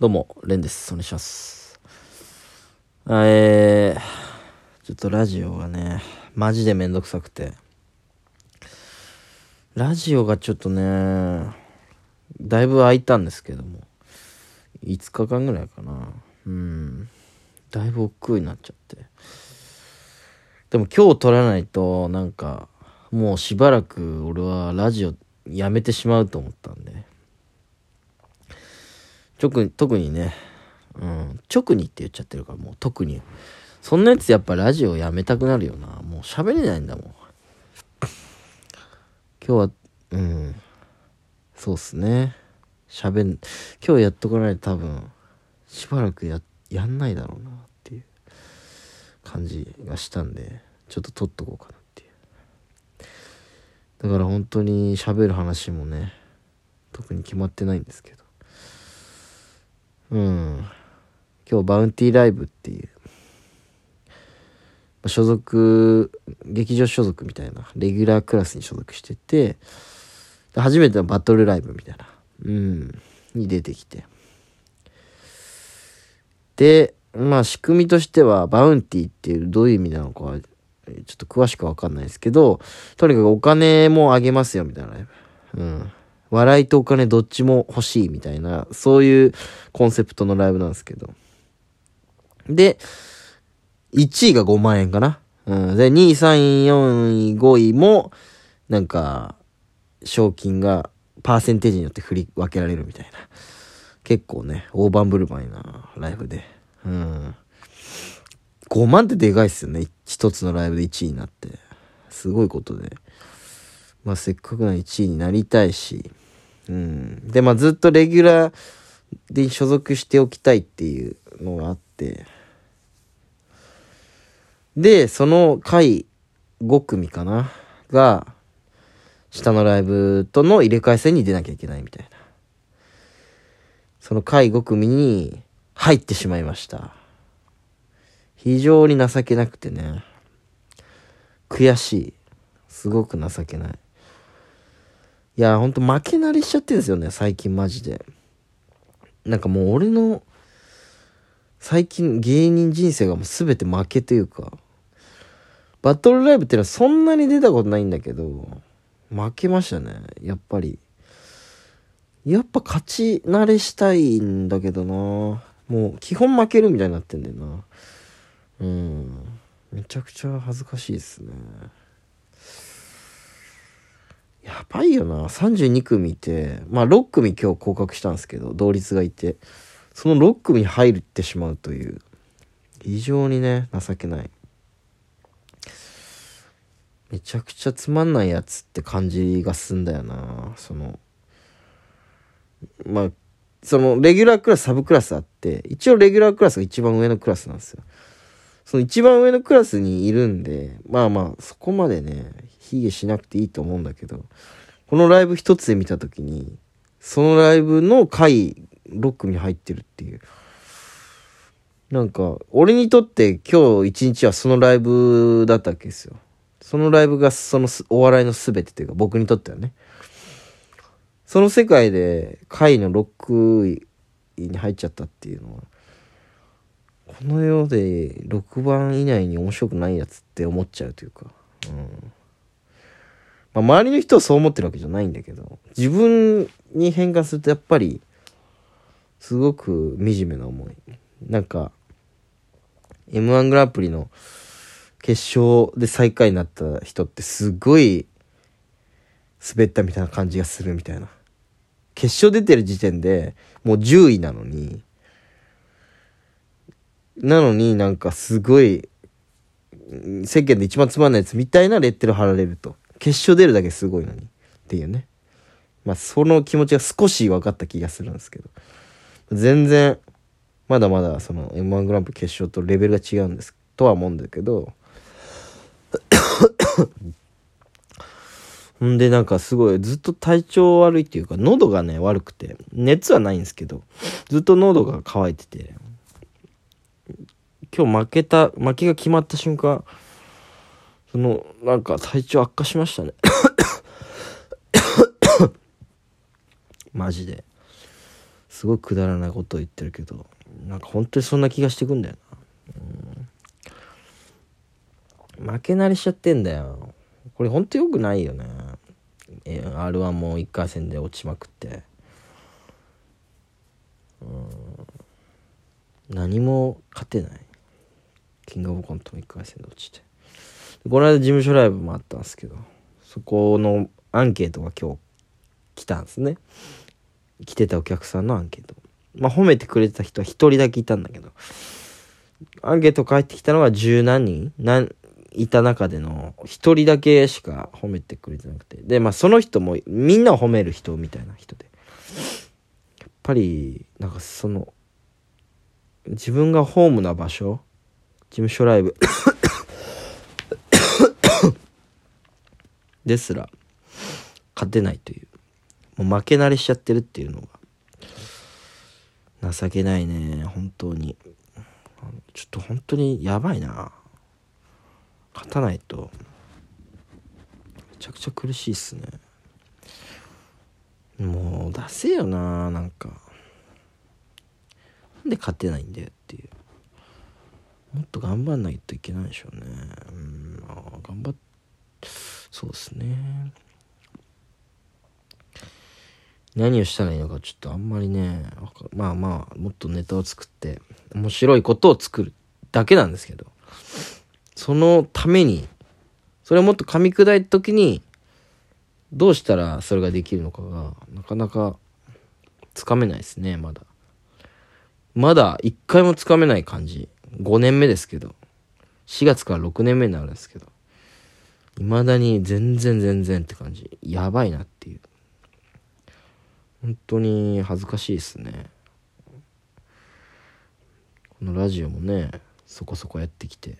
どうも、レンです。お願いします。えー、ちょっとラジオがね、マジでめんどくさくて。ラジオがちょっとね、だいぶ空いたんですけども。5日間ぐらいかな。うん。だいぶ億劫になっちゃって。でも今日撮らないと、なんか、もうしばらく俺はラジオやめてしまうと思ったんで。特に、ね、うん、直にって言っちゃってるからもう特に。そんなやつやっぱラジオやめたくなるよな。もう喋れないんだもん。今日は、うん、そうっすね。喋ん、今日やっとかないと多分、しばらくや、やんないだろうなっていう感じがしたんで、ちょっと撮っとこうかなっていう。だから本当に喋る話もね、特に決まってないんですけど。うん。今日バウンティーライブっていう、所属、劇場所属みたいな、レギュラークラスに所属してて、初めてのバトルライブみたいな、うん、に出てきて。で、まあ仕組みとしては、バウンティーっていうどういう意味なのかは、ちょっと詳しくわかんないですけど、とにかくお金もあげますよみたいなライブ。うん。笑いとお金どっちも欲しいみたいな、そういうコンセプトのライブなんですけど。で、1位が5万円かな。うん。で、2位、3位、4位、5位も、なんか、賞金がパーセンテージによって振り分けられるみたいな。結構ね、大盤振る舞いなライブで。うん。5万ってでかいっすよね。一つのライブで1位になって。すごいことで。まあ、せっかくの1位になりたいし、うん。で、まあ、ずっとレギュラーで所属しておきたいっていうのがあって、で、その回5組かな？が、下のライブとの入れ替え戦に出なきゃいけないみたいな。その回5組に入ってしまいました。非常に情けなくてね。悔しい。すごく情けない。いや、ほんと負け慣れしちゃってるんですよね、最近マジで。なんかもう俺の、最近芸人人生がもう全て負けというか、バトルライブっていうのはそんなに出たことないんだけど、負けましたね、やっぱり。やっぱ勝ち慣れしたいんだけどなもう基本負けるみたいになってんだよな。うん。めちゃくちゃ恥ずかしいですね。やばいよな。32組いて、まあ6組今日降格したんですけど、同率がいて、その6組入ってしまうという、非常にね、情けない。めちゃくちゃつまんないやつって感じがすんだよな。その、まあ、その、レギュラークラス、サブクラスあって、一応レギュラークラスが一番上のクラスなんですよ。その一番上のクラスにいるんで、まあまあ、そこまでね、卑下しなくていいと思うんだけど、このライブ一つで見たときに、そのライブの回6組に入ってるっていう。なんか、俺にとって今日一日はそのライブだったわけですよ。そのライブがそのお笑いの全てというか僕にとってはね。その世界で回の6位に入っちゃったっていうのは、この世で6番以内に面白くないやつって思っちゃうというか、うん。まあ、周りの人はそう思ってるわけじゃないんだけど、自分に変換するとやっぱり、すごく惨めな思い。なんか、M1 グランプリの決勝で最下位になった人ってすごい滑ったみたいな感じがするみたいな。決勝出てる時点でもう10位なのに、なのになんかすごい、世間で一番つまんないやつみたいなレッテル貼られると。決勝出るだけすごいのに。っていうね。まあ、その気持ちが少し分かった気がするんですけど。全然、まだまだその M1 グランプリ決勝とレベルが違うんです、とは思うんだけど、ん でなんかすごいずっと体調悪いっていうか喉がね悪くて熱はないんですけどずっと喉が渇いてて今日負けた負けが決まった瞬間その、なんか体調悪化しましたね。マジで。すごいくだらないことを言ってるけど。なんか本当にそんな気がしてくんだよな、うん、負け慣れしちゃってんだよ。これ本当良くないよね。r 1も1回戦で落ちまくって。うん。何も勝てない。キングオブコントも1回戦で落ちて。この間事務所ライブもあったんですけどそこのアンケートが今日来たんですね。来てたお客さんのアンケート。まあ褒めてくれてた人は1人だけいたんだけどアンケート返ってきたのは十何人。何いた中での1人だけしか褒めてくれてなくて。でまあその人もみんなを褒める人みたいな人で。やっぱりなんかその自分がホームな場所事務所ライブですら勝てないという。もう負け慣れしちゃってるっていうのが情けないね。本当に。ちょっと本当にやばいな。勝たないと。めちゃくちゃ苦しいっすね。もう出せよななんか。なんで勝てないんだよっていう。もっと頑張んないといけないでしょうね。うんまあ頑張ってそうですね。何をしたらいいのかちょっとあんまりねまあまあもっとネタを作って面白いことを作るだけなんですけどそのためにそれをもっと噛み砕いた時にどうしたらそれができるのかがなかなかつかめないですねまだ。まだ一回もつかめない感じ。5年目ですけど。4月から6年目になるんですけど。未だに全然全然って感じ。やばいなっていう。本当に恥ずかしいですね。このラジオもねそこそこやってきて。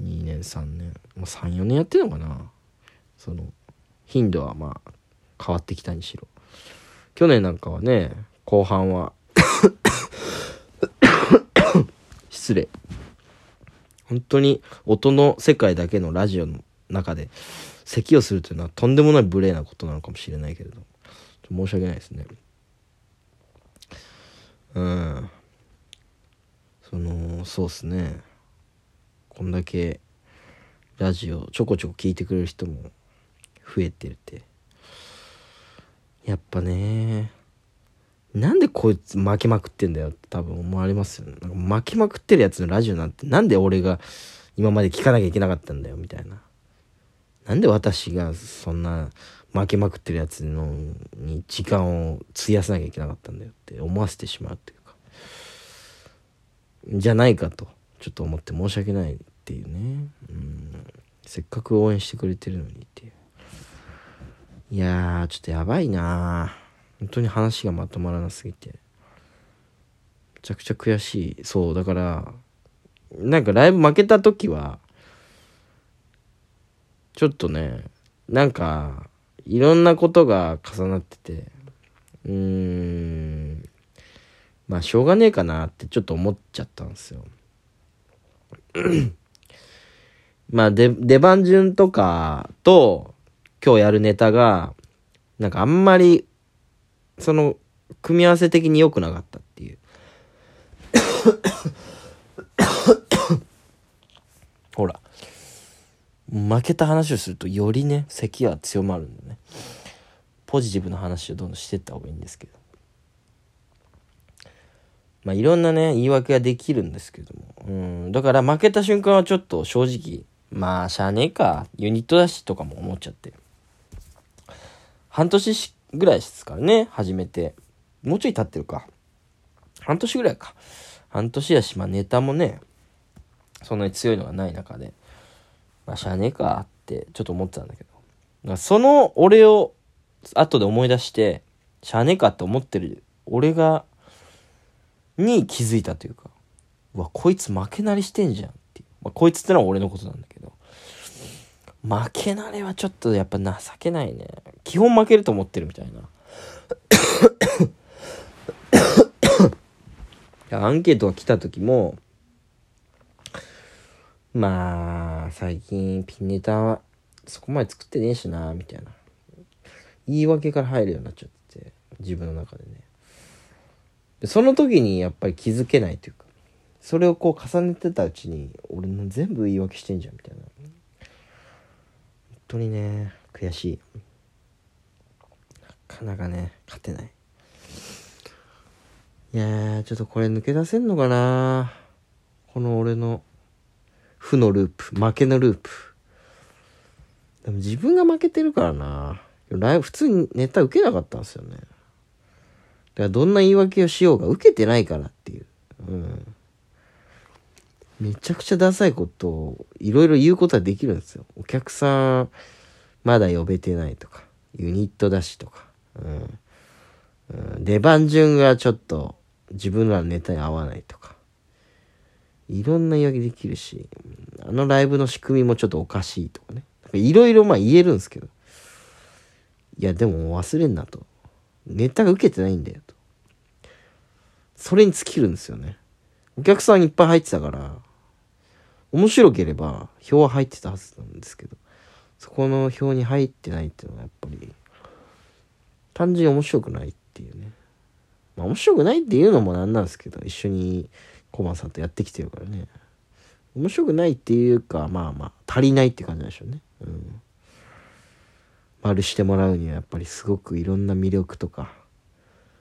2年3年、まあ、34年やってるのかな。その頻度はまあ変わってきたにしろ。去年なんかはね後半は失礼。本当に音の世界だけのラジオの中で咳をするというのはとんでもない無礼なことなのかもしれないけれど。申し訳ないですね。うん。そのそうっすね。こんだけラジオちょこちょこ聞いてくれる人も増えてるって。やっぱねなんでこいつ負けまくってんだよって多分思われますよね。なんか負けまくってるやつのラジオなんてなんで俺が今まで聞かなきゃいけなかったんだよみたいな。なんで私がそんな負けまくってるやつのに時間を費やさなきゃいけなかったんだよって思わせてしまうっていうか。じゃないかとちょっと思って申し訳ないっていうね。うん。せっかく応援してくれてるのにっていう。いやー、ちょっとやばいなー。本当に話がまとまらなすぎてめちゃくちゃ悔しいそうだからなんかライブ負けた時はちょっとねなんかいろんなことが重なっててうーんまあしょうがねえかなってちょっと思っちゃったんですよ。まあ出番順とかと今日やるネタがなんかあんまりその組み合わせ的に良くなかったっていう。ほら。負けた話をするとよりね咳は強まるんでね。ポジティブな話をどんどんしてった方がいいんですけど。まあいろんなね言い訳ができるんですけども。うん。だから負けた瞬間はちょっと正直まあしゃあねえか。ユニットだしとかも思っちゃって。半年ぐらいですからね、始めて。もうちょい経ってるか。半年ぐらいか。半年やし、まあネタもね、そんなに強いのがない中で、まあしゃあねえかってちょっと思ってたんだけど。その俺を後で思い出して、しゃあねえかって思ってる俺が、に気づいたというか、うわ、こいつ負けなりしてんじゃんっていう。まあ、こいつってのは俺のことなんだけど。負け慣れはちょっとやっぱ情けないね。基本負けると思ってるみたいな。アンケートが来た時も、まあ、最近ピンネタはそこまで作ってねえしな、みたいな。言い訳から入るようになっちゃってて、自分の中でね。でその時にやっぱり気づけないというかそれをこう重ねてたうちに俺の全部言い訳してんじゃんみたいな本当にね悔しいなかなかね勝てないいやーちょっとこれ抜け出せんのかなこの俺の負のループ負けのループ。でも自分が負けてるからな。ライブ普通にネタ受けなかったんですよね。だからどんな言い訳をしようが受けてないからっていう。うん。めちゃくちゃダサいことをいろいろ言うことはできるんですよ。お客さんまだ呼べてないとかユニットだしとか。うん。うん、出番順がちょっと自分らのネタに合わないとか。いろんな言い訳できるし、あのライブの仕組みもちょっとおかしいとかね。いろいろまあ言えるんですけど。いや、でも忘れんなと。ネタが受けてないんだよと。それに尽きるんですよね。お客さんいっぱい入ってたから、面白ければ票は入ってたはずなんですけど、そこの票に入ってないっていうのはやっぱり、単純に面白くないっていうね。まあ面白くないっていうのもなんなんですけど、一緒にコマさんとやってきてるからね。面白くないっていうか、まあまあ、足りないって感じでしょうね。うん。丸してもらうにはやっぱりすごくいろんな魅力とか、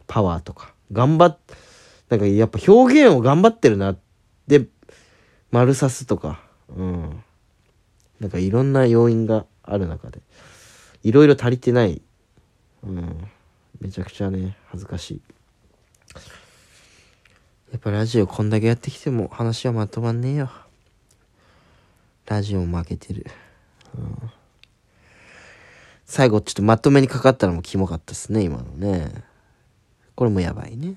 パワーとか、頑張っ、なんかやっぱ表現を頑張ってるな。で、丸さすとか、うん。なんかいろんな要因がある中で、いろいろ足りてないうん。めちゃくちゃね、恥ずかしい。やっぱラジオこんだけやってきても話はまとまんねえよ。ラジオも負けてる。うん。最後ちょっとまとめにかかったのもキモかったっすね、今のね。これもやばいね。